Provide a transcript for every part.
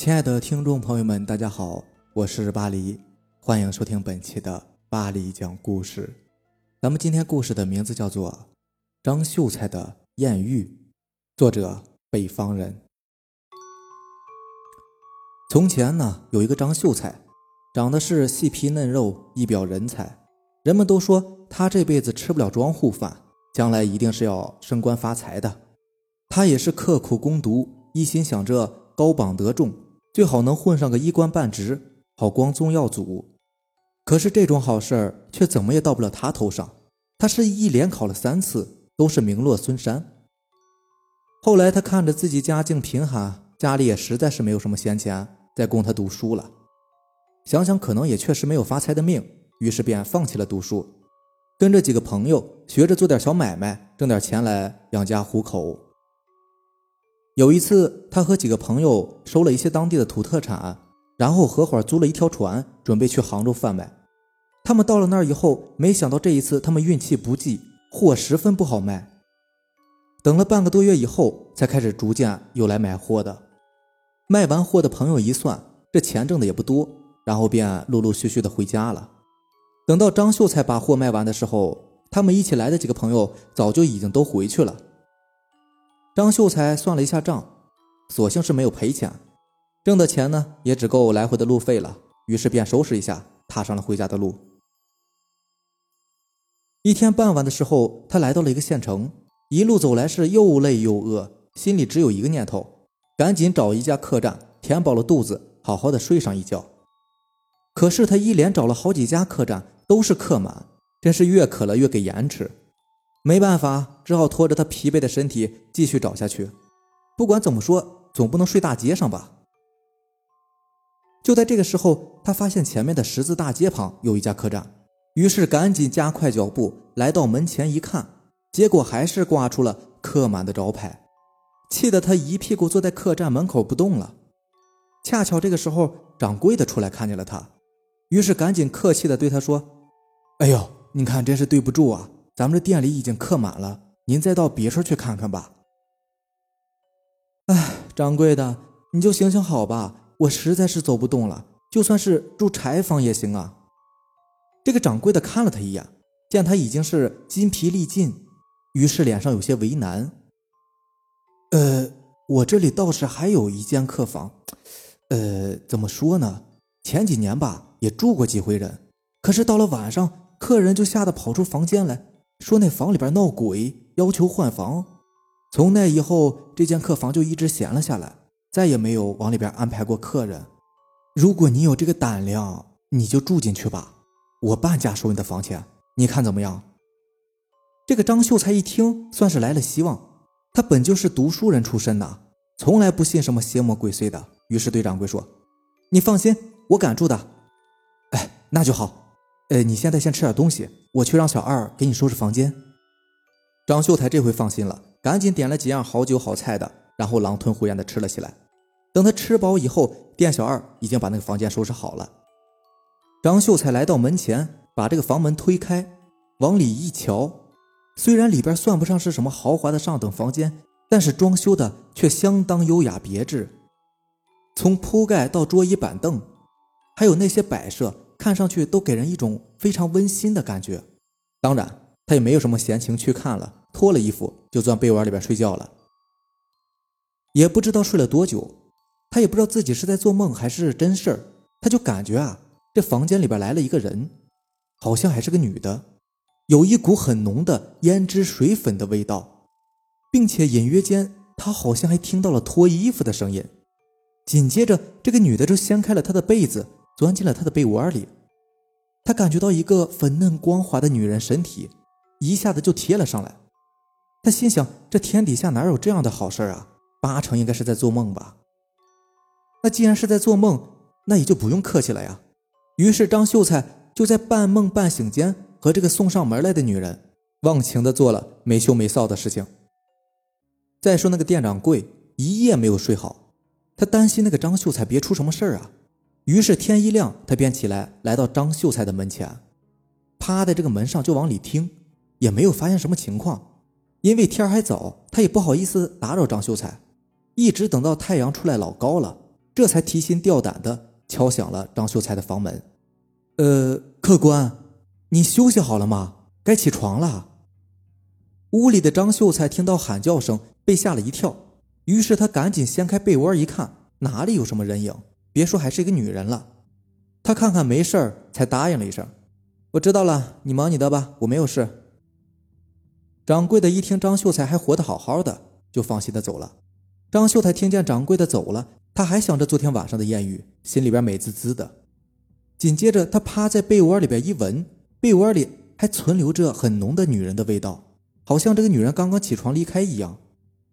亲爱的听众朋友们，大家好，我是巴黎，欢迎收听本期的巴黎讲故事。咱们今天故事的名字叫做《张秀才的艳遇》，作者北方人。从前呢，有一个张秀才，长得是细皮嫩肉，一表人才。人们都说他这辈子吃不了庄户饭，将来一定是要升官发财的。他也是刻苦攻读，一心想着高榜得中。最好能混上个一官半职，好光宗耀祖。可是这种好事却怎么也到不了他头上。他是一连考了三次，都是名落孙山。后来他看着自己家境贫寒，家里也实在是没有什么闲钱再供他读书了。想想可能也确实没有发财的命，于是便放弃了读书，跟着几个朋友学着做点小买卖，挣点钱来养家糊口。有一次，他和几个朋友收了一些当地的土特产，然后合伙租了一条船，准备去杭州贩卖。他们到了那儿以后，没想到这一次他们运气不济，货十分不好卖。等了半个多月以后，才开始逐渐有来买货的。卖完货的朋友一算，这钱挣的也不多，然后便陆陆续续的回家了。等到张秀才把货卖完的时候，他们一起来的几个朋友早就已经都回去了。张秀才算了一下账，索性是没有赔钱，挣的钱呢也只够来回的路费了。于是便收拾一下，踏上了回家的路。一天傍晚的时候，他来到了一个县城，一路走来是又累又饿，心里只有一个念头：赶紧找一家客栈，填饱了肚子，好好的睡上一觉。可是他一连找了好几家客栈，都是客满，真是越渴了越给盐吃。没办法，只好拖着他疲惫的身体继续找下去。不管怎么说，总不能睡大街上吧。就在这个时候，他发现前面的十字大街旁有一家客栈，于是赶紧加快脚步来到门前一看，结果还是挂出了客满的招牌，气得他一屁股坐在客栈门口不动了。恰巧这个时候，掌柜的出来看见了他，于是赶紧客气的对他说：“哎呦，你看真是对不住啊。”咱们这店里已经客满了，您再到别处去看看吧。哎，掌柜的，你就行行好吧，我实在是走不动了，就算是住柴房也行啊。这个掌柜的看了他一眼，见他已经是筋疲力尽，于是脸上有些为难。呃，我这里倒是还有一间客房，呃，怎么说呢？前几年吧，也住过几回人，可是到了晚上，客人就吓得跑出房间来。说那房里边闹鬼，要求换房。从那以后，这间客房就一直闲了下来，再也没有往里边安排过客人。如果你有这个胆量，你就住进去吧，我半价收你的房钱，你看怎么样？这个张秀才一听，算是来了希望。他本就是读书人出身的，从来不信什么邪魔鬼祟的。于是对掌柜说：“你放心，我敢住的。”哎，那就好。呃，你现在先吃点东西，我去让小二给你收拾房间。张秀才这回放心了，赶紧点了几样好酒好菜的，然后狼吞虎咽的吃了起来。等他吃饱以后，店小二已经把那个房间收拾好了。张秀才来到门前，把这个房门推开，往里一瞧，虽然里边算不上是什么豪华的上等房间，但是装修的却相当优雅别致，从铺盖到桌椅板凳，还有那些摆设。看上去都给人一种非常温馨的感觉。当然，他也没有什么闲情去看了，脱了衣服就钻被窝里边睡觉了。也不知道睡了多久，他也不知道自己是在做梦还是真事儿，他就感觉啊，这房间里边来了一个人，好像还是个女的，有一股很浓的胭脂水粉的味道，并且隐约间他好像还听到了脱衣服的声音。紧接着，这个女的就掀开了他的被子。钻进了他的被窝里，他感觉到一个粉嫩光滑的女人身体，一下子就贴了上来。他心想：这天底下哪有这样的好事啊？八成应该是在做梦吧。那既然是在做梦，那也就不用客气了呀。于是张秀才就在半梦半醒间，和这个送上门来的女人忘情的做了没羞没臊的事情。再说那个店掌柜一夜没有睡好，他担心那个张秀才别出什么事儿啊。于是天一亮，他便起来，来到张秀才的门前，趴在这个门上就往里听，也没有发现什么情况。因为天还早，他也不好意思打扰张秀才，一直等到太阳出来老高了，这才提心吊胆的敲响了张秀才的房门。呃，客官，你休息好了吗？该起床了。屋里的张秀才听到喊叫声，被吓了一跳，于是他赶紧掀开被窝一看，哪里有什么人影？别说还是一个女人了。他看看没事儿，才答应了一声：“我知道了，你忙你的吧，我没有事。”掌柜的一听张秀才还活得好好的，就放心的走了。张秀才听见掌柜的走了，他还想着昨天晚上的艳遇，心里边美滋滋的。紧接着，他趴在被窝里边一闻，被窝里还存留着很浓的女人的味道，好像这个女人刚刚起床离开一样。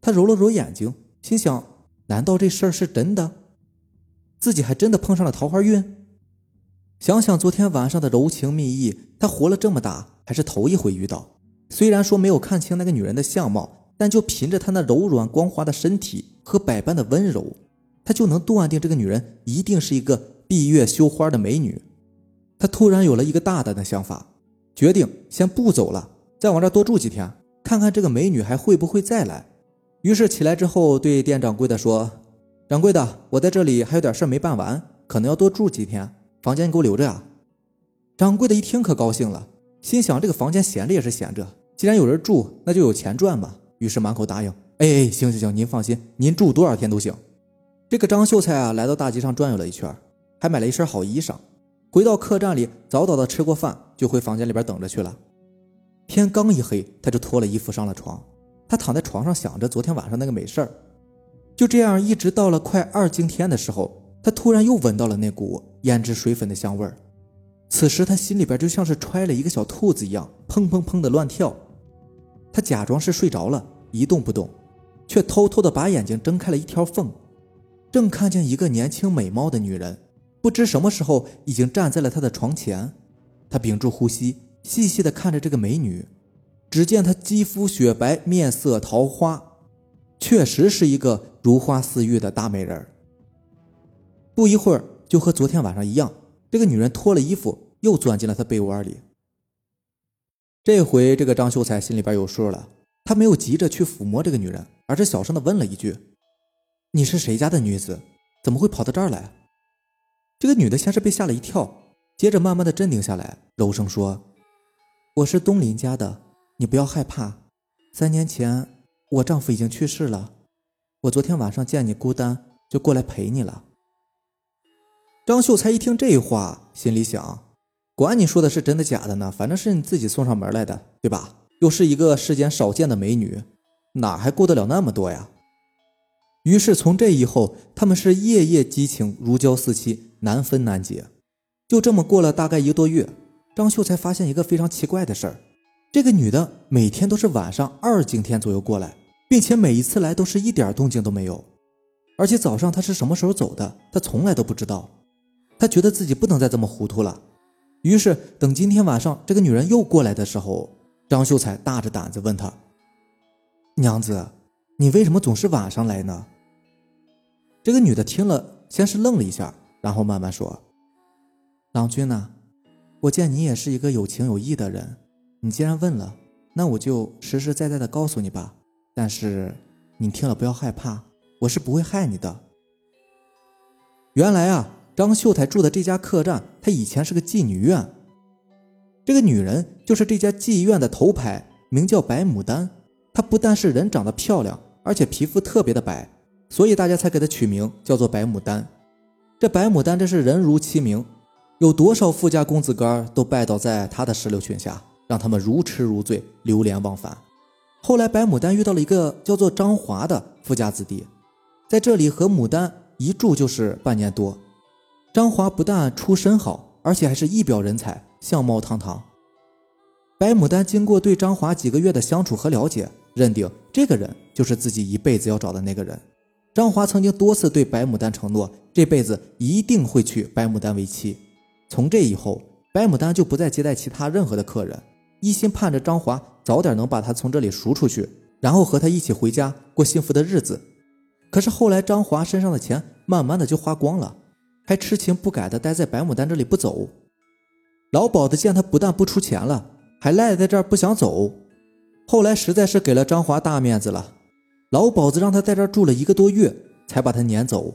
他揉了揉眼睛，心想：难道这事儿是真的？自己还真的碰上了桃花运？想想昨天晚上的柔情蜜意，他活了这么大还是头一回遇到。虽然说没有看清那个女人的相貌，但就凭着她那柔软光滑的身体和百般的温柔，他就能断定这个女人一定是一个。闭月羞花的美女，他突然有了一个大胆的想法，决定先不走了，再往这多住几天，看看这个美女还会不会再来。于是起来之后，对店掌柜的说：“掌柜的，我在这里还有点事没办完，可能要多住几天，房间你给我留着啊。”掌柜的一听可高兴了，心想这个房间闲着也是闲着，既然有人住，那就有钱赚嘛。于是满口答应：“哎哎，行行行，您放心，您住多少天都行。”这个张秀才啊，来到大街上转悠了一圈。还买了一身好衣裳，回到客栈里，早早的吃过饭，就回房间里边等着去了。天刚一黑，他就脱了衣服上了床。他躺在床上想着昨天晚上那个美事儿，就这样一直到了快二更天的时候，他突然又闻到了那股胭脂水粉的香味儿。此时他心里边就像是揣了一个小兔子一样，砰砰砰的乱跳。他假装是睡着了，一动不动，却偷偷的把眼睛睁开了一条缝，正看见一个年轻美貌的女人。不知什么时候已经站在了他的床前，他屏住呼吸，细细的看着这个美女。只见她肌肤雪白，面色桃花，确实是一个如花似玉的大美人。不一会儿，就和昨天晚上一样，这个女人脱了衣服，又钻进了他被窝里。这回，这个张秀才心里边有数了，他没有急着去抚摸这个女人，而是小声的问了一句：“你是谁家的女子？怎么会跑到这儿来？”这个女的先是被吓了一跳，接着慢慢的镇定下来，柔声说：“我是东林家的，你不要害怕。三年前我丈夫已经去世了，我昨天晚上见你孤单，就过来陪你了。”张秀才一听这话，心里想：管你说的是真的假的呢，反正是你自己送上门来的，对吧？又是一个世间少见的美女，哪还顾得了那么多呀？于是从这以后，他们是夜夜激情，如胶似漆。难分难解，就这么过了大概一个多月，张秀才发现一个非常奇怪的事儿：这个女的每天都是晚上二更天左右过来，并且每一次来都是一点动静都没有，而且早上她是什么时候走的，她从来都不知道。他觉得自己不能再这么糊涂了，于是等今天晚上这个女人又过来的时候，张秀才大着胆子问她：“娘子，你为什么总是晚上来呢？”这个女的听了，先是愣了一下。然后慢慢说：“郎君呐，我见你也是一个有情有义的人，你既然问了，那我就实实在在的告诉你吧。但是你听了不要害怕，我是不会害你的。原来啊，张秀才住的这家客栈，他以前是个妓女院，这个女人就是这家妓院的头牌，名叫白牡丹。她不但是人长得漂亮，而且皮肤特别的白，所以大家才给她取名叫做白牡丹。”这白牡丹真是人如其名，有多少富家公子哥都拜倒在她的石榴裙下，让他们如痴如醉，流连忘返。后来，白牡丹遇到了一个叫做张华的富家子弟，在这里和牡丹一住就是半年多。张华不但出身好，而且还是一表人才，相貌堂堂。白牡丹经过对张华几个月的相处和了解，认定这个人就是自己一辈子要找的那个人。张华曾经多次对白牡丹承诺，这辈子一定会娶白牡丹为妻。从这以后，白牡丹就不再接待其他任何的客人，一心盼着张华早点能把她从这里赎出去，然后和他一起回家过幸福的日子。可是后来，张华身上的钱慢慢的就花光了，还痴情不改的待在白牡丹这里不走。老鸨子见他不但不出钱了，还赖在这儿不想走，后来实在是给了张华大面子了。老鸨子让他在这住了一个多月，才把他撵走。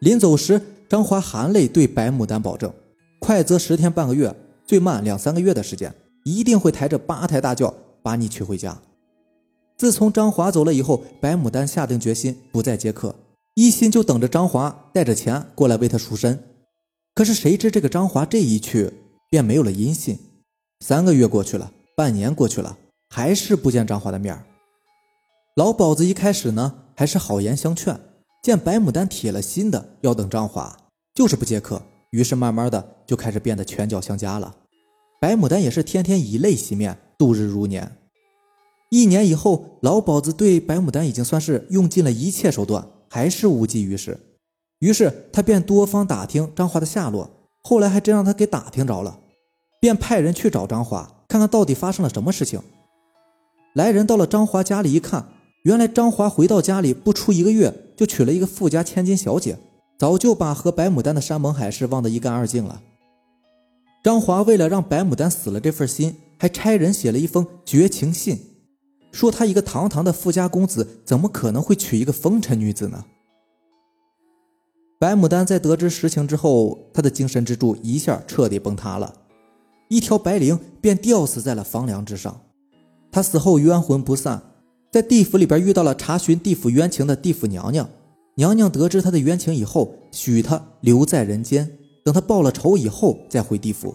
临走时，张华含泪对白牡丹保证：快则十天半个月，最慢两三个月的时间，一定会抬着八抬大轿把你娶回家。自从张华走了以后，白牡丹下定决心不再接客，一心就等着张华带着钱过来为她赎身。可是谁知这个张华这一去，便没有了音信。三个月过去了，半年过去了，还是不见张华的面老鸨子一开始呢，还是好言相劝，见白牡丹铁了心的要等张华，就是不接客，于是慢慢的就开始变得拳脚相加了。白牡丹也是天天以泪洗面，度日如年。一年以后，老鸨子对白牡丹已经算是用尽了一切手段，还是无济于事。于是他便多方打听张华的下落，后来还真让他给打听着了，便派人去找张华，看看到底发生了什么事情。来人到了张华家里一看，原来张华回到家里不出一个月，就娶了一个富家千金小姐，早就把和白牡丹的山盟海誓忘得一干二净了。张华为了让白牡丹死了这份心，还差人写了一封绝情信。说他一个堂堂的富家公子，怎么可能会娶一个风尘女子呢？白牡丹在得知实情之后，她的精神支柱一下彻底崩塌了，一条白绫便吊死在了房梁之上。她死后冤魂不散，在地府里边遇到了查询地府冤情的地府娘娘。娘娘得知她的冤情以后，许她留在人间，等他报了仇以后再回地府。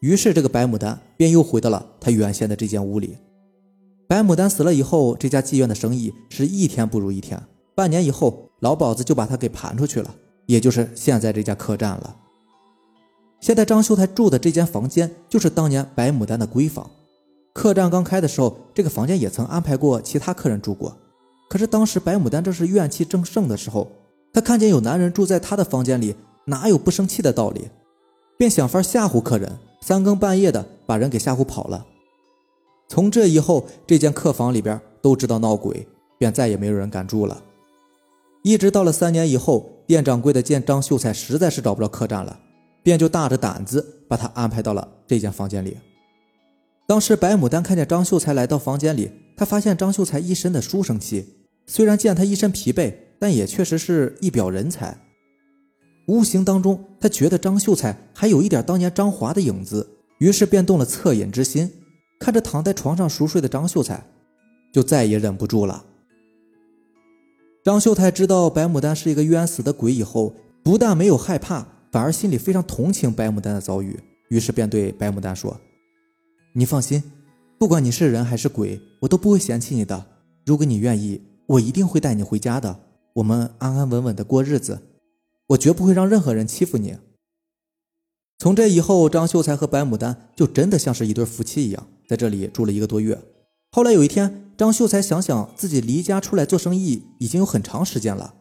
于是，这个白牡丹便又回到了她原先的这间屋里。白牡丹死了以后，这家妓院的生意是一天不如一天。半年以后，老鸨子就把他给盘出去了，也就是现在这家客栈了。现在张秀才住的这间房间，就是当年白牡丹的闺房。客栈刚开的时候，这个房间也曾安排过其他客人住过。可是当时白牡丹正是怨气正盛的时候，她看见有男人住在她的房间里，哪有不生气的道理？便想法吓唬客人，三更半夜的把人给吓唬跑了。从这以后，这间客房里边都知道闹鬼，便再也没有人敢住了。一直到了三年以后，店掌柜的见张秀才实在是找不着客栈了，便就大着胆子把他安排到了这间房间里。当时白牡丹看见张秀才来到房间里，他发现张秀才一身的书生气，虽然见他一身疲惫，但也确实是一表人才。无形当中，他觉得张秀才还有一点当年张华的影子，于是便动了恻隐之心。看着躺在床上熟睡的张秀才，就再也忍不住了。张秀才知道白牡丹是一个冤死的鬼以后，不但没有害怕，反而心里非常同情白牡丹的遭遇，于是便对白牡丹说：“你放心，不管你是人还是鬼，我都不会嫌弃你的。如果你愿意，我一定会带你回家的，我们安安稳稳的过日子，我绝不会让任何人欺负你。”从这以后，张秀才和白牡丹就真的像是一对夫妻一样。在这里住了一个多月，后来有一天，张秀才想想自己离家出来做生意已经有很长时间了，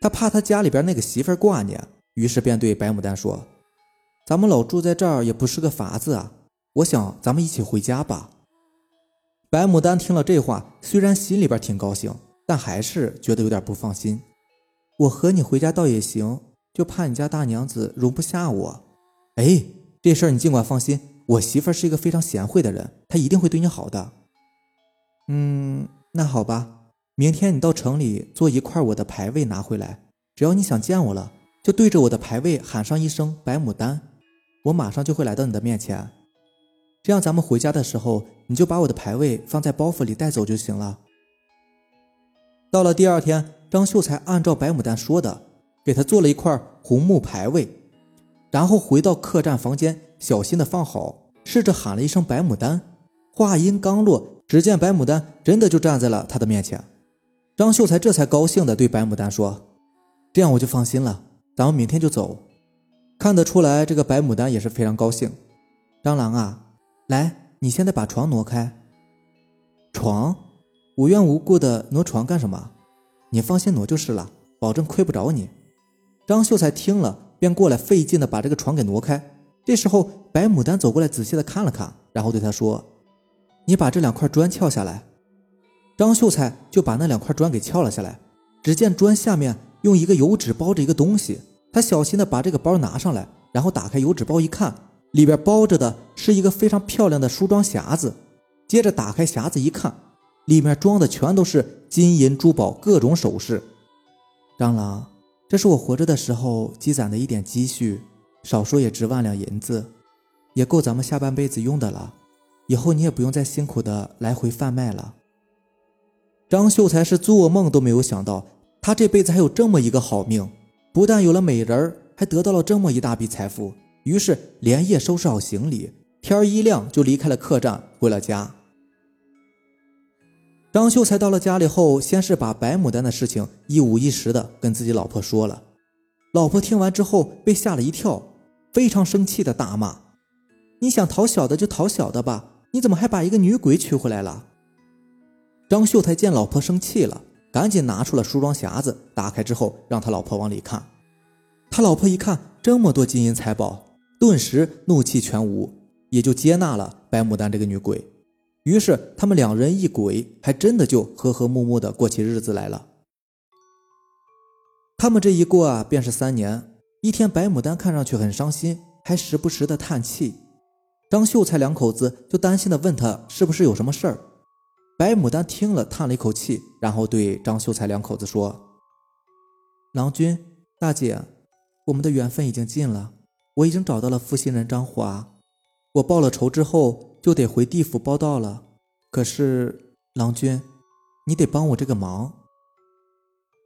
他怕他家里边那个媳妇儿挂念，于是便对白牡丹说：“咱们老住在这儿也不是个法子啊，我想咱们一起回家吧。”白牡丹听了这话，虽然心里边挺高兴，但还是觉得有点不放心。我和你回家倒也行，就怕你家大娘子容不下我。哎，这事儿你尽管放心。我媳妇儿是一个非常贤惠的人，她一定会对你好的。嗯，那好吧，明天你到城里做一块我的牌位拿回来，只要你想见我了，就对着我的牌位喊上一声“白牡丹”，我马上就会来到你的面前。这样咱们回家的时候，你就把我的牌位放在包袱里带走就行了。到了第二天，张秀才按照白牡丹说的，给他做了一块红木牌位，然后回到客栈房间。小心的放好，试着喊了一声“白牡丹”，话音刚落，只见白牡丹真的就站在了他的面前。张秀才这才高兴的对白牡丹说：“这样我就放心了，咱们明天就走。”看得出来，这个白牡丹也是非常高兴。张郎啊，来，你现在把床挪开。床？无缘无故的挪床干什么？你放心挪就是了，保证亏不着你。张秀才听了，便过来费劲的把这个床给挪开。这时候，白牡丹走过来，仔细的看了看，然后对他说：“你把这两块砖撬下来。”张秀才就把那两块砖给撬了下来。只见砖下面用一个油纸包着一个东西，他小心的把这个包拿上来，然后打开油纸包一看，里边包着的是一个非常漂亮的梳妆匣子。接着打开匣子一看，里面装的全都是金银珠宝、各种首饰。张郎，这是我活着的时候积攒的一点积蓄，少说也值万两银子，也够咱们下半辈子用的了。以后你也不用再辛苦的来回贩卖了。”张秀才是做梦都没有想到，他这辈子还有这么一个好命，不但有了美人，还得到了这么一大笔财富。于是连夜收拾好行李，天一亮就离开了客栈，回了家。张秀才到了家里后，先是把白牡丹的事情一五一十的跟自己老婆说了。老婆听完之后被吓了一跳，非常生气的大骂：“你想讨小的就讨小的吧，你怎么还把一个女鬼娶回来了？”张秀才见老婆生气了，赶紧拿出了梳妆匣子，打开之后让他老婆往里看。他老婆一看这么多金银财宝，顿时怒气全无，也就接纳了白牡丹这个女鬼。于是他们两人一鬼，还真的就和和睦睦的过起日子来了。他们这一过啊，便是三年。一天，白牡丹看上去很伤心，还时不时的叹气。张秀才两口子就担心的问他是不是有什么事儿。白牡丹听了，叹了一口气，然后对张秀才两口子说：“郎君，大姐，我们的缘分已经尽了。我已经找到了负心人张华，我报了仇之后就得回地府报道了。可是，郎君，你得帮我这个忙。”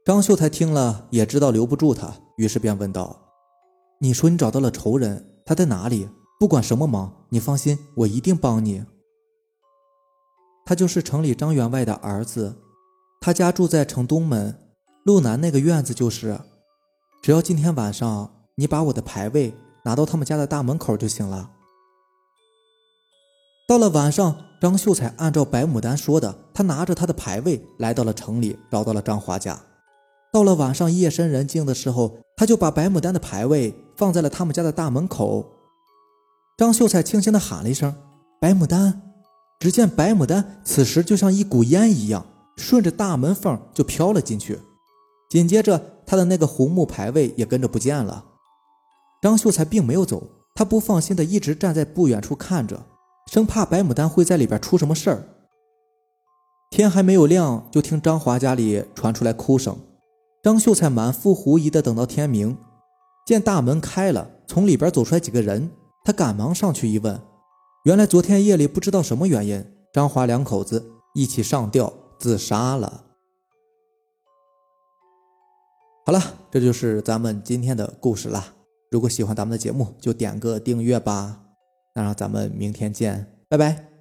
张秀才听了也知道留不住他，于是便问道：“你说你找到了仇人，他在哪里？不管什么忙，你放心，我一定帮你。”他就是城里张员外的儿子，他家住在城东门路南那个院子，就是。只要今天晚上你把我的牌位拿到他们家的大门口就行了。到了晚上，张秀才按照白牡丹说的，他拿着他的牌位来到了城里，找到了张华家。到了晚上夜深人静的时候，他就把白牡丹的牌位放在了他们家的大门口。张秀才轻轻地喊了一声：“白牡丹。”只见白牡丹此时就像一股烟一样，顺着大门缝就飘了进去。紧接着，他的那个红木牌位也跟着不见了。张秀才并没有走，他不放心的一直站在不远处看着，生怕白牡丹会在里边出什么事儿。天还没有亮，就听张华家里传出来哭声。张秀才满腹狐疑的等到天明，见大门开了，从里边走出来几个人，他赶忙上去一问。原来昨天夜里不知道什么原因，张华两口子一起上吊自杀了。好了，这就是咱们今天的故事了。如果喜欢咱们的节目，就点个订阅吧。那咱们明天见，拜拜。